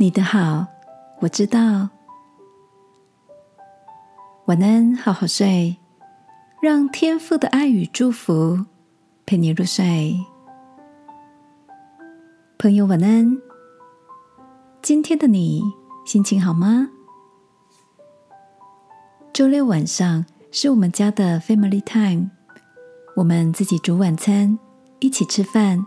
你的好，我知道。晚安，好好睡，让天父的爱与祝福陪你入睡。朋友，晚安。今天的你心情好吗？周六晚上是我们家的 Family Time，我们自己煮晚餐，一起吃饭，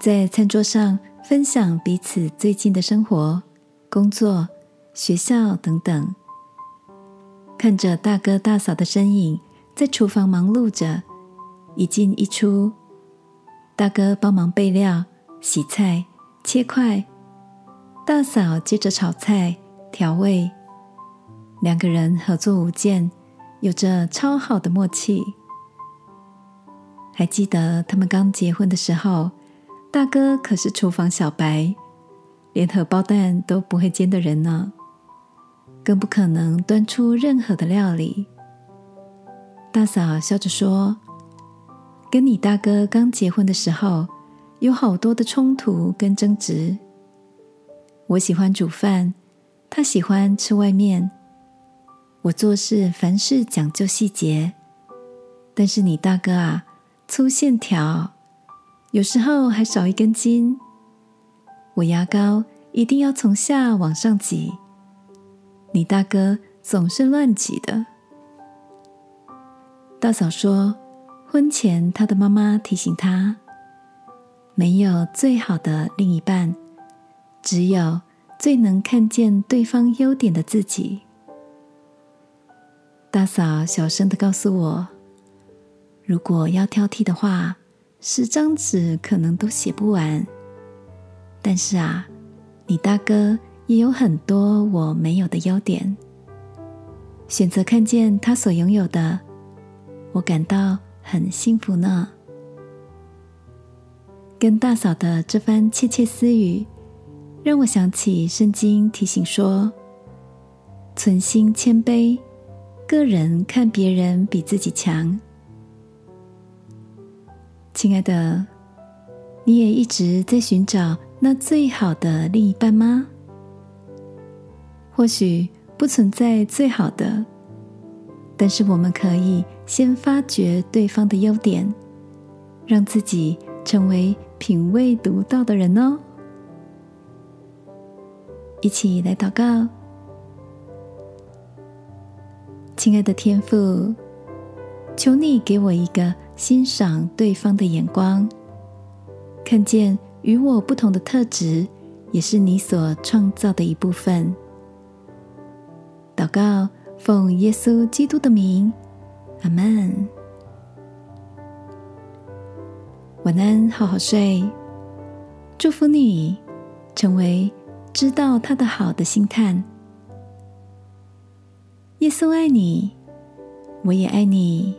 在餐桌上。分享彼此最近的生活、工作、学校等等。看着大哥大嫂的身影在厨房忙碌着，一进一出。大哥帮忙备料、洗菜、切块，大嫂接着炒菜、调味。两个人合作无间，有着超好的默契。还记得他们刚结婚的时候。大哥可是厨房小白，连荷包蛋都不会煎的人呢，更不可能端出任何的料理。大嫂笑着说：“跟你大哥刚结婚的时候，有好多的冲突跟争执。我喜欢煮饭，他喜欢吃外面。我做事凡事讲究细节，但是你大哥啊，粗线条。”有时候还少一根筋，我牙膏一定要从下往上挤，你大哥总是乱挤的。大嫂说，婚前她的妈妈提醒她，没有最好的另一半，只有最能看见对方优点的自己。大嫂小声的告诉我，如果要挑剔的话。十张纸可能都写不完，但是啊，你大哥也有很多我没有的优点。选择看见他所拥有的，我感到很幸福呢。跟大嫂的这番窃窃私语，让我想起圣经提醒说：存心谦卑，个人看别人比自己强。亲爱的，你也一直在寻找那最好的另一半吗？或许不存在最好的，但是我们可以先发掘对方的优点，让自己成为品味独到的人哦。一起来祷告，亲爱的天父，求你给我一个。欣赏对方的眼光，看见与我不同的特质，也是你所创造的一部分。祷告，奉耶稣基督的名，阿门。晚安，好好睡。祝福你，成为知道他的好的心探。耶稣爱你，我也爱你。